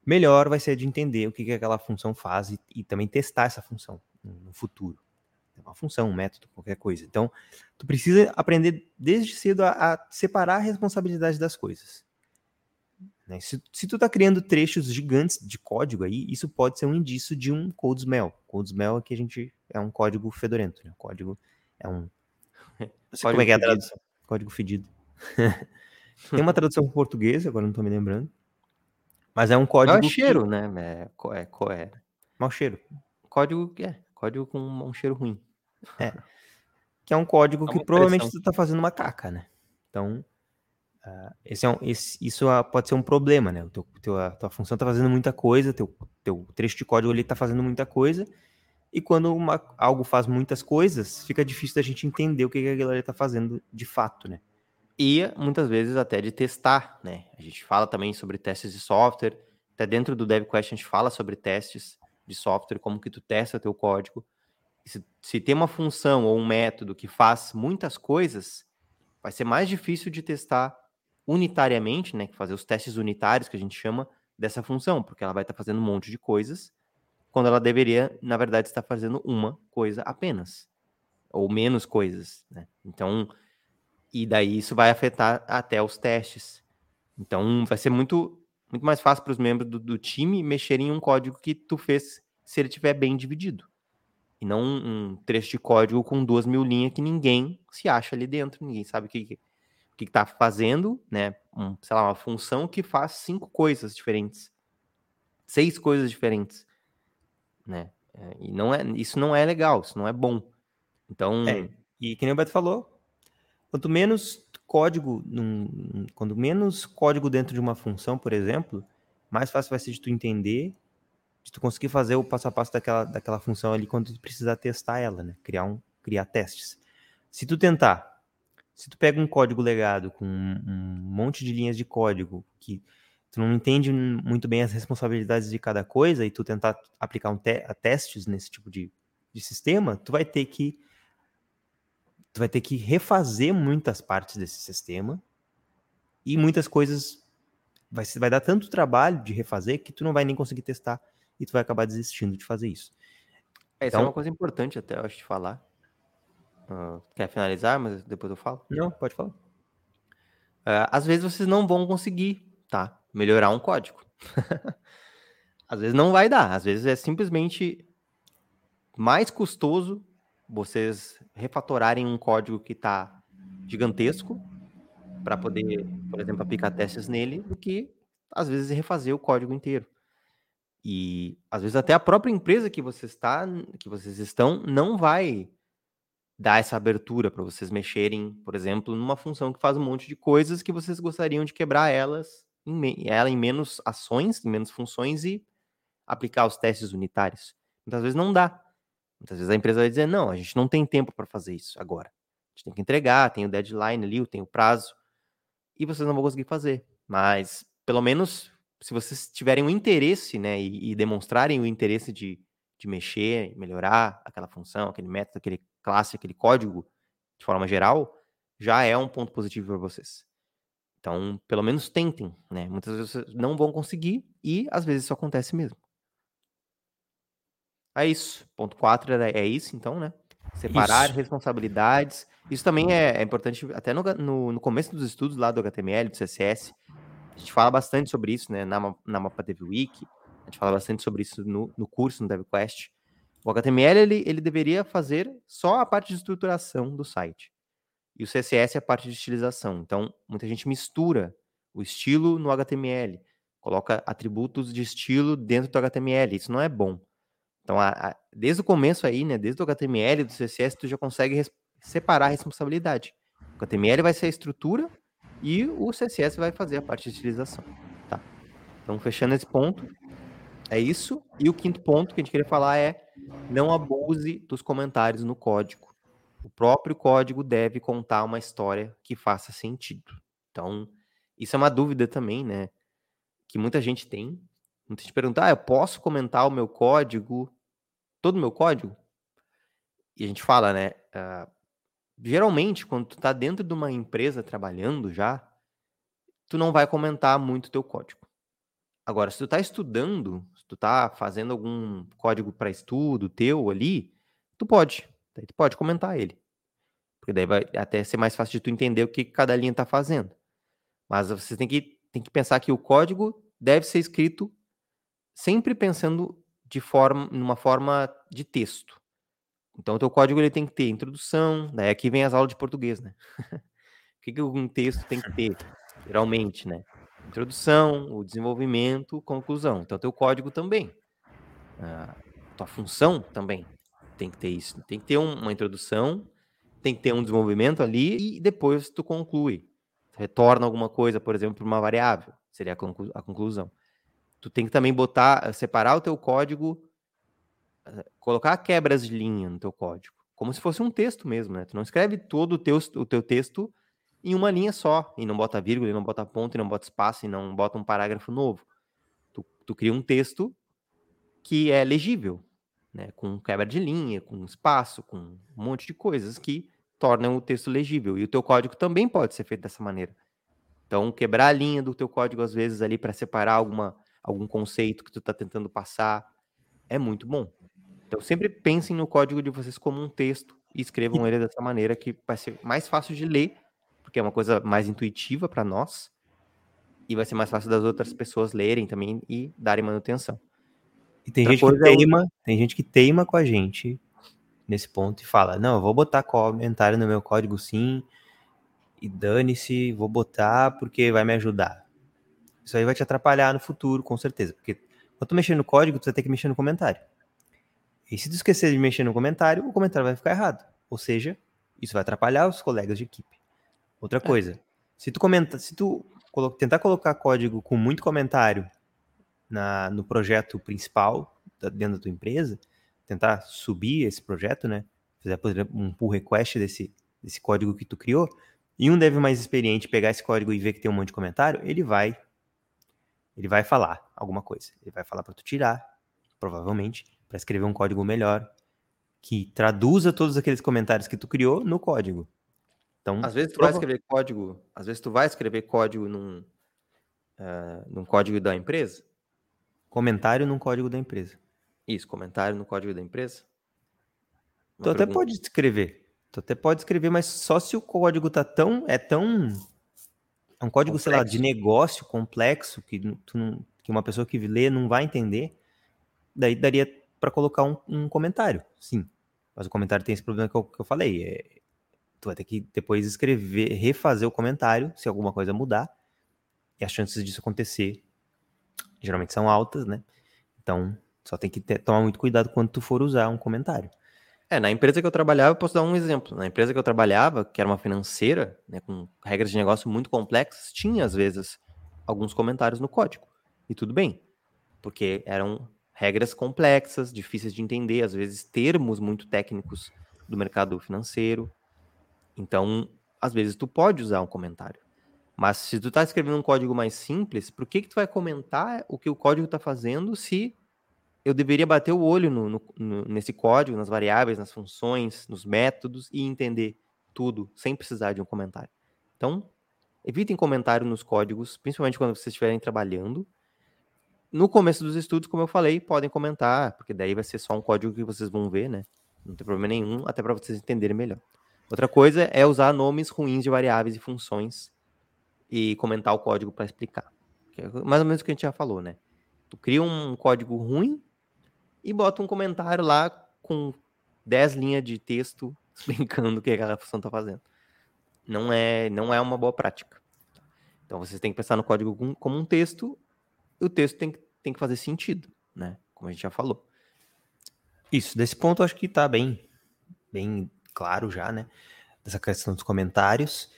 melhor vai ser de entender o que, que aquela função faz e, e também testar essa função no futuro. É uma função, um método, qualquer coisa. Então, tu precisa aprender desde cedo a, a separar a responsabilidade das coisas. Né? Se, se, tu está criando trechos gigantes de código aí, isso pode ser um indício de um code smell. Code smell aqui a gente é um código fedorento, né? Código é um. Como é que é a tradução. Código fedido. Tem uma tradução em português, agora não estou me lembrando. Mas é um código. Mau cheiro, que... né? É, é, é, Mau cheiro. Código, é, código com um cheiro ruim. É. Que é um código é que provavelmente você está fazendo uma caca, né? Então, uh, esse é um, esse, isso pode ser um problema, né? O teu, teu, a tua função está fazendo muita coisa, teu, teu trecho de código ali está fazendo muita coisa, e quando uma, algo faz muitas coisas, fica difícil da gente entender o que, que aquilo ali está fazendo de fato, né? e muitas vezes até de testar, né? A gente fala também sobre testes de software, até dentro do DevQuest a gente fala sobre testes de software, como que tu testa teu código. Se, se tem uma função ou um método que faz muitas coisas, vai ser mais difícil de testar unitariamente, né? Fazer os testes unitários que a gente chama dessa função, porque ela vai estar fazendo um monte de coisas, quando ela deveria, na verdade, estar fazendo uma coisa apenas, ou menos coisas, né? Então, e daí isso vai afetar até os testes. Então vai ser muito, muito mais fácil para os membros do, do, time mexerem em um código que tu fez se ele tiver bem dividido. E não um, trecho de código com duas mil linhas que ninguém se acha ali dentro, ninguém sabe o que, que está fazendo, né? Um, sei lá, uma função que faz cinco coisas diferentes, seis coisas diferentes, né? É, e não é, isso não é legal, isso não é bom. Então, é, e que nem o Beto falou, Quanto menos código, num, quando menos código dentro de uma função, por exemplo, mais fácil vai ser de tu entender, de tu conseguir fazer o passo a passo daquela, daquela função ali quando tu precisar testar ela, né? Criar, um, criar testes. Se tu tentar, se tu pega um código legado com um, um monte de linhas de código que tu não entende muito bem as responsabilidades de cada coisa e tu tentar aplicar um te testes nesse tipo de, de sistema, tu vai ter que tu vai ter que refazer muitas partes desse sistema e muitas coisas vai, vai dar tanto trabalho de refazer que tu não vai nem conseguir testar e tu vai acabar desistindo de fazer isso. É, então, isso é uma coisa importante até, eu acho, de falar. Uh, quer finalizar, mas depois eu falo? Não, pode falar. Uh, às vezes vocês não vão conseguir, tá? Melhorar um código. às vezes não vai dar. Às vezes é simplesmente mais custoso vocês refatorarem um código que está gigantesco para poder, por exemplo, aplicar testes nele, do que às vezes refazer o código inteiro. E às vezes até a própria empresa que você está, que vocês estão, não vai dar essa abertura para vocês mexerem, por exemplo, numa função que faz um monte de coisas que vocês gostariam de quebrar elas em, ela em menos ações, em menos funções e aplicar os testes unitários. Muitas vezes não dá. Muitas vezes a empresa vai dizer: não, a gente não tem tempo para fazer isso agora. A gente tem que entregar, tem o deadline ali, tem o prazo, e vocês não vão conseguir fazer. Mas, pelo menos, se vocês tiverem o interesse, né, e, e demonstrarem o interesse de, de mexer, melhorar aquela função, aquele método, aquele classe, aquele código, de forma geral, já é um ponto positivo para vocês. Então, pelo menos tentem, né? Muitas vezes vocês não vão conseguir e às vezes isso acontece mesmo. É isso. Ponto 4 é isso, então, né? Separar isso. responsabilidades. Isso também é, é importante, até no, no, no, começo dos estudos lá do HTML, do CSS. A gente fala bastante sobre isso, né? Na, na MapaDev Wiki. A gente fala bastante sobre isso no, no curso, no DevQuest. O HTML ele, ele deveria fazer só a parte de estruturação do site. E o CSS é a parte de estilização. Então, muita gente mistura o estilo no HTML, coloca atributos de estilo dentro do HTML. Isso não é bom. Então, a, a, desde o começo aí, né, desde o HTML do CSS, tu já consegue separar a responsabilidade. O HTML vai ser a estrutura e o CSS vai fazer a parte de utilização. Tá? Então, fechando esse ponto, é isso. E o quinto ponto que a gente queria falar é não abuse dos comentários no código. O próprio código deve contar uma história que faça sentido. Então, isso é uma dúvida também, né? Que muita gente tem. Muita gente pergunta: ah, eu posso comentar o meu código, todo o meu código? E a gente fala, né? Uh, geralmente, quando tu tá dentro de uma empresa trabalhando já, tu não vai comentar muito teu código. Agora, se tu tá estudando, tu tá fazendo algum código para estudo teu ali, tu pode. Daí tu pode comentar ele. Porque daí vai até ser mais fácil de tu entender o que cada linha tá fazendo. Mas você tem que, tem que pensar que o código deve ser escrito sempre pensando de forma, numa forma de texto. Então, o teu código ele tem que ter introdução, daí aqui vem as aulas de português, né? o que, que um texto tem que ter, geralmente, né? Introdução, o desenvolvimento, conclusão. Então, teu código também. A tua função também tem que ter isso. Tem que ter uma introdução, tem que ter um desenvolvimento ali e depois tu conclui. retorna alguma coisa, por exemplo, para uma variável. Seria a, conclu a conclusão. Tu tem que também botar, separar o teu código, colocar quebras de linha no teu código, como se fosse um texto mesmo, né? Tu não escreve todo o teu, o teu texto em uma linha só, e não bota vírgula, e não bota ponto, e não bota espaço, e não bota um parágrafo novo. Tu, tu cria um texto que é legível, né? com quebra de linha, com espaço, com um monte de coisas que tornam o texto legível. E o teu código também pode ser feito dessa maneira. Então, quebrar a linha do teu código, às vezes, ali para separar alguma, algum conceito que tu está tentando passar, é muito bom. Então, sempre pensem no código de vocês como um texto e escrevam ele dessa maneira que vai ser mais fácil de ler porque é uma coisa mais intuitiva para nós e vai ser mais fácil das outras pessoas lerem também e darem manutenção. E tem gente que é teima, é... tem gente que teima com a gente nesse ponto e fala: "Não, eu vou botar comentário no meu código sim, e dane-se, vou botar porque vai me ajudar". Isso aí vai te atrapalhar no futuro, com certeza, porque quando tu mexer no código, tu vai ter que mexer no comentário. E se tu esquecer de mexer no comentário, o comentário vai ficar errado. Ou seja, isso vai atrapalhar os colegas de equipe. Outra é. coisa, se tu comenta, se tu colo tentar colocar código com muito comentário na, no projeto principal da, dentro da tua empresa, tentar subir esse projeto, né? Fazer, por exemplo, um pull request desse, desse código que tu criou, e um dev mais experiente pegar esse código e ver que tem um monte de comentário, ele vai ele vai falar alguma coisa. Ele vai falar para tu tirar, provavelmente, para escrever um código melhor que traduza todos aqueles comentários que tu criou no código. Então, às vezes tu prova... vai escrever código, às vezes tu vai escrever código num, uh, num código da empresa. Comentário num código da empresa. Isso, comentário no código da empresa. Tu até pode escrever. Tu até pode escrever, mas só se o código tá tão. É tão. É um código, complexo. sei lá, de negócio complexo que, tu não, que uma pessoa que lê não vai entender. Daí daria para colocar um, um, comentário, sim. Mas o comentário tem esse problema que eu, que eu falei. É, tu vai ter que depois escrever, refazer o comentário, se alguma coisa mudar. E as chances disso acontecer geralmente são altas, né? Então, só tem que ter, tomar muito cuidado quando tu for usar um comentário. É, na empresa que eu trabalhava, eu posso dar um exemplo. Na empresa que eu trabalhava, que era uma financeira, né, com regras de negócio muito complexas, tinha às vezes alguns comentários no código. E tudo bem, porque eram regras complexas, difíceis de entender, às vezes termos muito técnicos do mercado financeiro. Então, às vezes tu pode usar um comentário. Mas se tu está escrevendo um código mais simples, por que que tu vai comentar o que o código está fazendo se eu deveria bater o olho no, no, no, nesse código, nas variáveis, nas funções, nos métodos e entender tudo sem precisar de um comentário. Então, evitem comentário nos códigos, principalmente quando vocês estiverem trabalhando. No começo dos estudos, como eu falei, podem comentar, porque daí vai ser só um código que vocês vão ver, né? Não tem problema nenhum, até para vocês entenderem melhor. Outra coisa é usar nomes ruins de variáveis e funções e comentar o código para explicar. Que é mais ou menos o que a gente já falou, né? Tu cria um código ruim e bota um comentário lá com 10 linhas de texto explicando o que aquela função está fazendo. Não é, não é uma boa prática. Então vocês têm que pensar no código como um texto, e o texto tem, tem que fazer sentido, né? Como a gente já falou. Isso, desse ponto eu acho que está bem, bem claro já, né? Dessa questão dos comentários.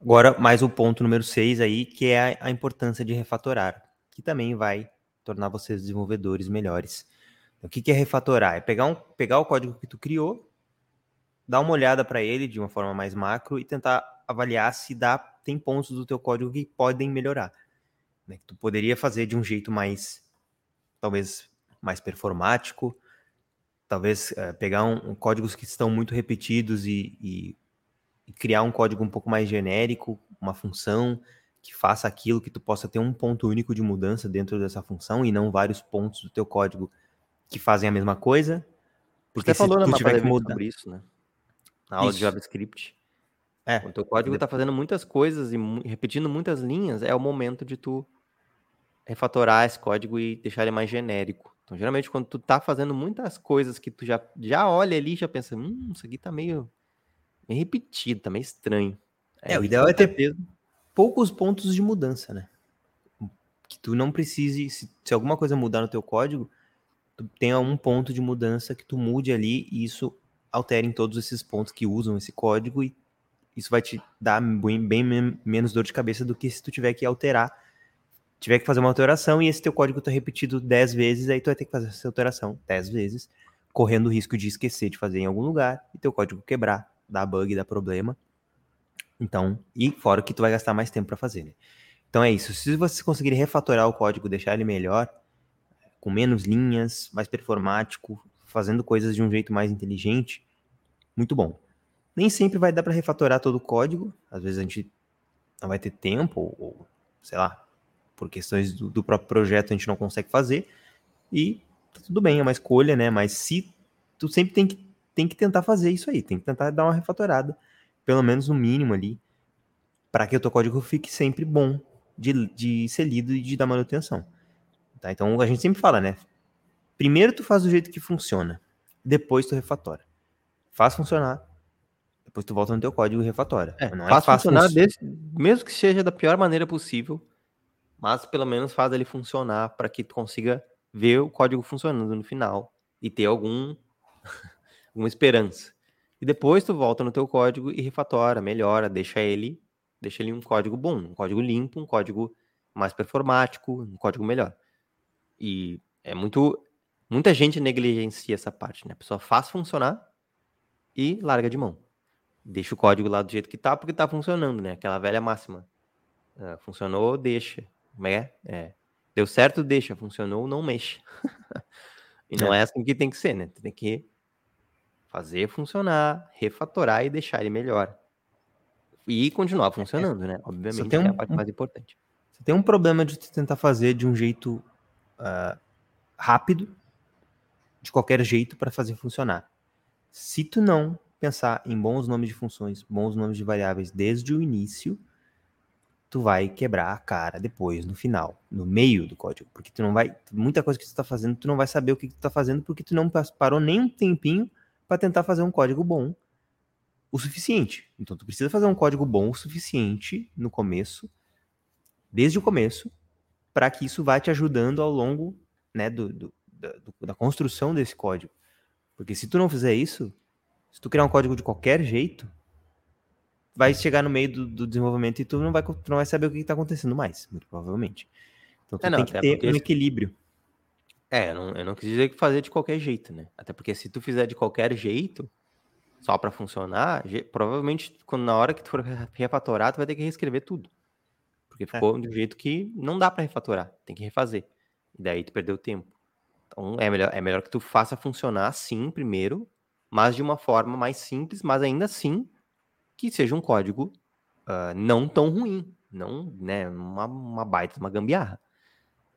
Agora, mais o ponto número 6 aí, que é a, a importância de refatorar, que também vai tornar vocês desenvolvedores melhores. O que, que é refatorar? É pegar, um, pegar o código que tu criou, dar uma olhada para ele de uma forma mais macro e tentar avaliar se dá, tem pontos do teu código que podem melhorar. Né? Que tu poderia fazer de um jeito mais, talvez, mais performático, talvez é, pegar um, um, códigos que estão muito repetidos e, e, e, criar um código um pouco mais genérico, uma função que faça aquilo que tu possa ter um ponto único de mudança dentro dessa função e não vários pontos do teu código que fazem a mesma coisa. Porque Você falou na tiver que mudar sobre isso, né? Na aula isso. de JavaScript. É. O teu código está fazendo muitas coisas e repetindo muitas linhas, é o momento de tu refatorar esse código e deixar ele mais genérico. Então, geralmente, quando tu tá fazendo muitas coisas que tu já, já olha ali e já pensa, hum, isso aqui tá meio, meio repetido, tá meio estranho. É, é o ideal é ter poucos pontos de mudança, né? Que tu não precise, se, se alguma coisa mudar no teu código, tu tenha um ponto de mudança que tu mude ali e isso altere em todos esses pontos que usam esse código e isso vai te dar bem, bem menos dor de cabeça do que se tu tiver que alterar, tiver que fazer uma alteração e esse teu código tá repetido 10 vezes, aí tu vai ter que fazer essa alteração 10 vezes, correndo o risco de esquecer de fazer em algum lugar e teu código quebrar, dar bug, dar problema. Então, e fora que tu vai gastar mais tempo para fazer, né? Então é isso. Se você conseguir refatorar o código, deixar ele melhor, com menos linhas, mais performático, fazendo coisas de um jeito mais inteligente, muito bom. Nem sempre vai dar para refatorar todo o código, às vezes a gente não vai ter tempo, ou, ou sei lá, por questões do, do, próprio projeto a gente não consegue fazer, e tá tudo bem, é uma escolha, né? Mas se tu sempre tem que, tem que tentar fazer isso aí, tem que tentar dar uma refatorada, pelo menos no mínimo ali, para que o teu código fique sempre bom de, de ser lido e de dar manutenção. Tá? Então a gente sempre fala, né? Primeiro tu faz do jeito que funciona, depois tu refatora. Faz funcionar, depois tu volta no teu código e refatora. É, não é faz funcionar, desse, mesmo que seja da pior maneira possível, mas pelo menos faz ele funcionar para que tu consiga ver o código funcionando no final e ter algum alguma esperança. E depois tu volta no teu código e refatora, melhora, deixa ele, deixa ele um código bom, um código limpo, um código mais performático, um código melhor. E é muito. Muita gente negligencia essa parte, né? A pessoa faz funcionar e larga de mão. Deixa o código lá do jeito que tá, porque tá funcionando, né? Aquela velha máxima. Uh, funcionou, deixa. Como é? é? Deu certo, deixa. Funcionou, não mexa. e não é. é assim que tem que ser, né? Tem que fazer funcionar, refatorar e deixar ele melhor. E continuar funcionando, né? Obviamente, um, é a parte mais importante. Você tem um problema de tentar fazer de um jeito uh, rápido, de qualquer jeito, para fazer funcionar. Se tu não pensar em bons nomes de funções, bons nomes de variáveis desde o início, tu vai quebrar a cara depois, no final, no meio do código, porque tu não vai, muita coisa que tu está fazendo, tu não vai saber o que, tu está fazendo, porque tu não parou nem um tempinho para tentar fazer um código bom o suficiente. Então tu precisa fazer um código bom o suficiente no começo, desde o começo, para que isso vá te ajudando ao longo né, do, do, do, da construção desse código. Porque se tu não fizer isso, se tu criar um código de qualquer jeito, vai chegar no meio do, do desenvolvimento e tu não vai, tu não vai saber o que está acontecendo mais, muito provavelmente. Então tu é, não, tem que ter um equilíbrio. É, eu não, eu não quis dizer que fazer de qualquer jeito, né? Até porque se tu fizer de qualquer jeito, só para funcionar, provavelmente quando na hora que tu for refatorar, tu vai ter que reescrever tudo. Porque é. ficou é. do jeito que não dá para refatorar, tem que refazer. E daí tu perdeu tempo. Então é melhor, é melhor que tu faça funcionar sim primeiro, mas de uma forma mais simples, mas ainda assim que seja um código uh, não tão ruim, não, né, uma, uma baita, uma gambiarra.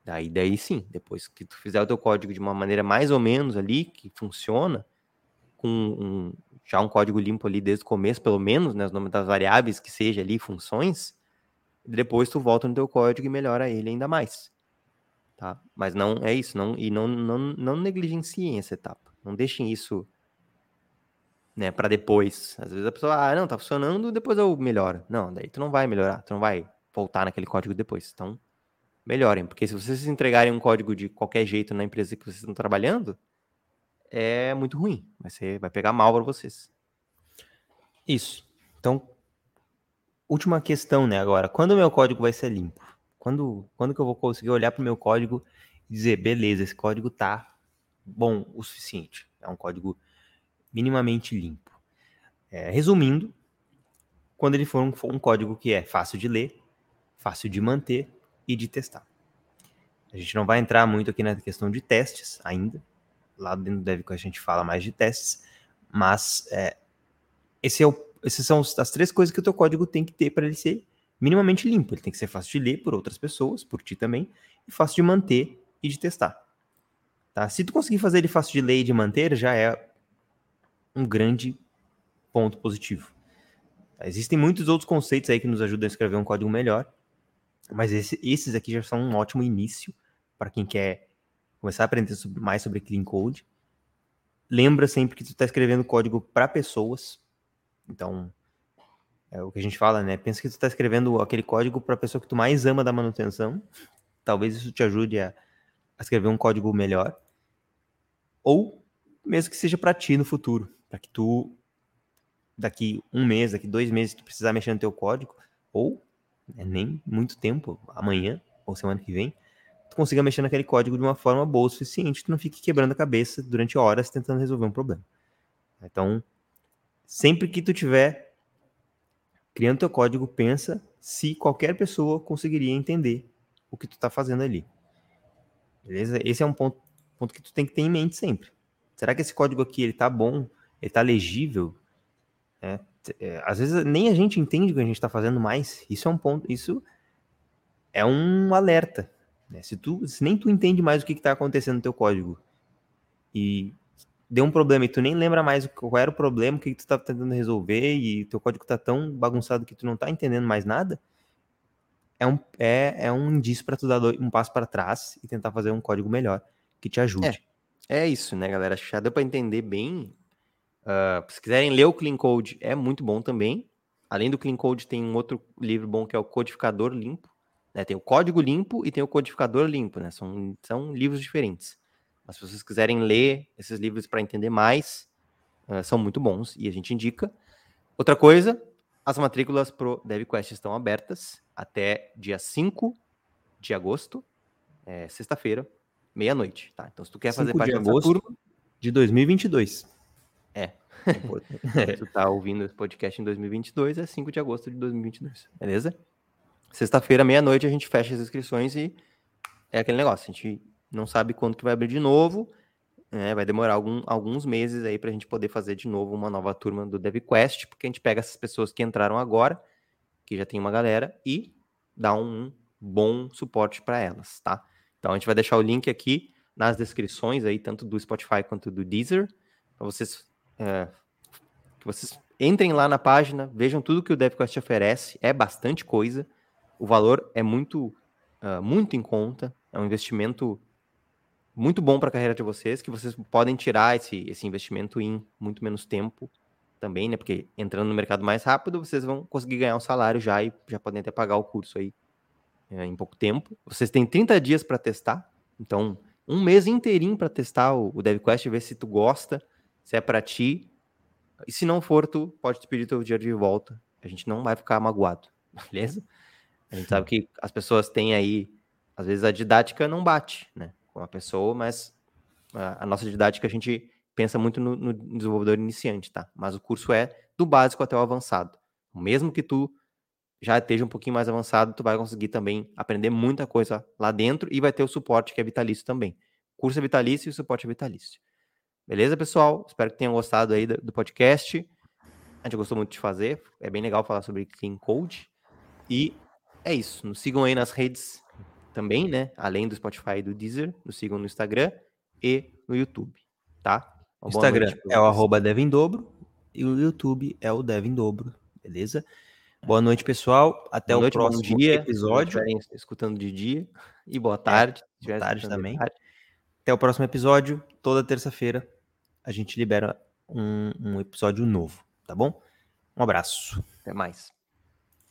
Daí, daí sim, depois que tu fizer o teu código de uma maneira mais ou menos ali, que funciona, com um, já um código limpo ali desde o começo, pelo menos, né, os nomes das variáveis que seja ali, funções, depois tu volta no teu código e melhora ele ainda mais. Tá? Mas não é isso, não, e não, não, não negligenciem essa etapa. Não deixem isso né, para depois. Às vezes a pessoa, ah, não, tá funcionando, depois eu melhoro. Não, daí tu não vai melhorar, tu não vai voltar naquele código depois. Então, melhorem, porque se vocês entregarem um código de qualquer jeito na empresa que vocês estão trabalhando, é muito ruim. Vai, ser, vai pegar mal para vocês. Isso. Então, última questão, né, agora. Quando o meu código vai ser limpo? Quando, quando que eu vou conseguir olhar para o meu código e dizer, beleza, esse código tá bom o suficiente. É um código minimamente limpo. É, resumindo, quando ele for um, for um código que é fácil de ler, fácil de manter e de testar. A gente não vai entrar muito aqui na questão de testes ainda. Lá dentro do DevCo a gente fala mais de testes, mas é, esse é o, essas são as três coisas que o teu código tem que ter para ele ser minimamente limpo. Ele tem que ser fácil de ler por outras pessoas, por ti também, e fácil de manter e de testar. Tá? Se tu conseguir fazer ele fácil de ler e de manter, já é um grande ponto positivo. Existem muitos outros conceitos aí que nos ajudam a escrever um código melhor, mas esse, esses aqui já são um ótimo início para quem quer começar a aprender mais sobre clean code. Lembra sempre que tu está escrevendo código para pessoas, então é o que a gente fala, né? Pensa que tu está escrevendo aquele código para a pessoa que tu mais ama da manutenção. Talvez isso te ajude a, a escrever um código melhor. Ou mesmo que seja para ti no futuro, para que tu daqui um mês, daqui dois meses, tu precisar mexer no teu código, ou né, nem muito tempo, amanhã ou semana que vem, tu consiga mexer naquele código de uma forma boa o suficiente, tu não fique quebrando a cabeça durante horas tentando resolver um problema. Então, sempre que tu tiver criando teu código, pensa se qualquer pessoa conseguiria entender o que tu está fazendo ali. Beleza? Esse é um ponto, ponto que tu tem que ter em mente sempre. Será que esse código aqui ele tá bom? Ele tá legível? É, é, às vezes nem a gente entende o que a gente está fazendo mais. Isso é um ponto, isso é um alerta. Né? Se, tu, se nem tu entende mais o que está acontecendo no teu código e deu um problema e tu nem lembra mais qual era o problema, o que, que tu estava tentando resolver e teu código está tão bagunçado que tu não está entendendo mais nada, é um, é, é um indício para tu dar um passo para trás e tentar fazer um código melhor que te ajude. É. É isso, né, galera? Já deu para entender bem. Uh, se quiserem ler o Clean Code, é muito bom também. Além do Clean Code, tem um outro livro bom que é o Codificador Limpo. Né? Tem o Código Limpo e tem o Codificador Limpo, né? São, são livros diferentes. Mas se vocês quiserem ler esses livros para entender mais, uh, são muito bons e a gente indica. Outra coisa, as matrículas pro DevQuest estão abertas até dia 5 de agosto, é, sexta-feira, meia-noite, tá? Então, se tu quer fazer parte de agosto turma, de 2022. É. é. tu tá ouvindo esse podcast em 2022, é 5 de agosto de 2022, beleza? Sexta-feira, meia-noite, a gente fecha as inscrições e é aquele negócio, a gente não sabe quando que vai abrir de novo, né? vai demorar algum, alguns meses aí pra gente poder fazer de novo uma nova turma do DevQuest, porque a gente pega essas pessoas que entraram agora, que já tem uma galera, e dá um bom suporte para elas, tá? Então a gente vai deixar o link aqui nas descrições aí, tanto do Spotify quanto do Deezer, para vocês é, que vocês entrem lá na página, vejam tudo que o DevQuest oferece, é bastante coisa, o valor é muito, uh, muito em conta, é um investimento muito bom para a carreira de vocês, que vocês podem tirar esse, esse investimento em muito menos tempo também, né? Porque entrando no mercado mais rápido, vocês vão conseguir ganhar um salário já e já podem até pagar o curso aí é, em pouco tempo. Vocês têm 30 dias para testar, então um mês inteirinho para testar o, o DevQuest, ver se tu gosta, se é para ti. E se não for, tu pode te pedir teu dinheiro de volta. A gente não vai ficar magoado, beleza? A gente sabe que as pessoas têm aí, às vezes a didática não bate, né? Com a pessoa, mas a, a nossa didática a gente pensa muito no, no, desenvolvedor iniciante, tá? Mas o curso é do básico até o avançado. Mesmo que tu já esteja um pouquinho mais avançado, tu vai conseguir também aprender muita coisa lá dentro e vai ter o suporte que é vitalício também. O curso é vitalício e o suporte é vitalício. Beleza, pessoal? Espero que tenham gostado aí do podcast. A gente gostou muito de fazer. É bem legal falar sobre Clean Code. E é isso. Nos sigam aí nas redes também, né? Além do Spotify e do Deezer. Nos sigam no Instagram e no YouTube, tá? O Instagram é o arroba Devindobro e o YouTube é o Devindobro, beleza? Boa noite, pessoal. Até boa o noite, próximo dia, episódio. escutando de dia. E boa tarde. É, boa tarde também. Tarde. Até o próximo episódio. Toda terça-feira a gente libera um, um episódio novo, tá bom? Um abraço. Até mais.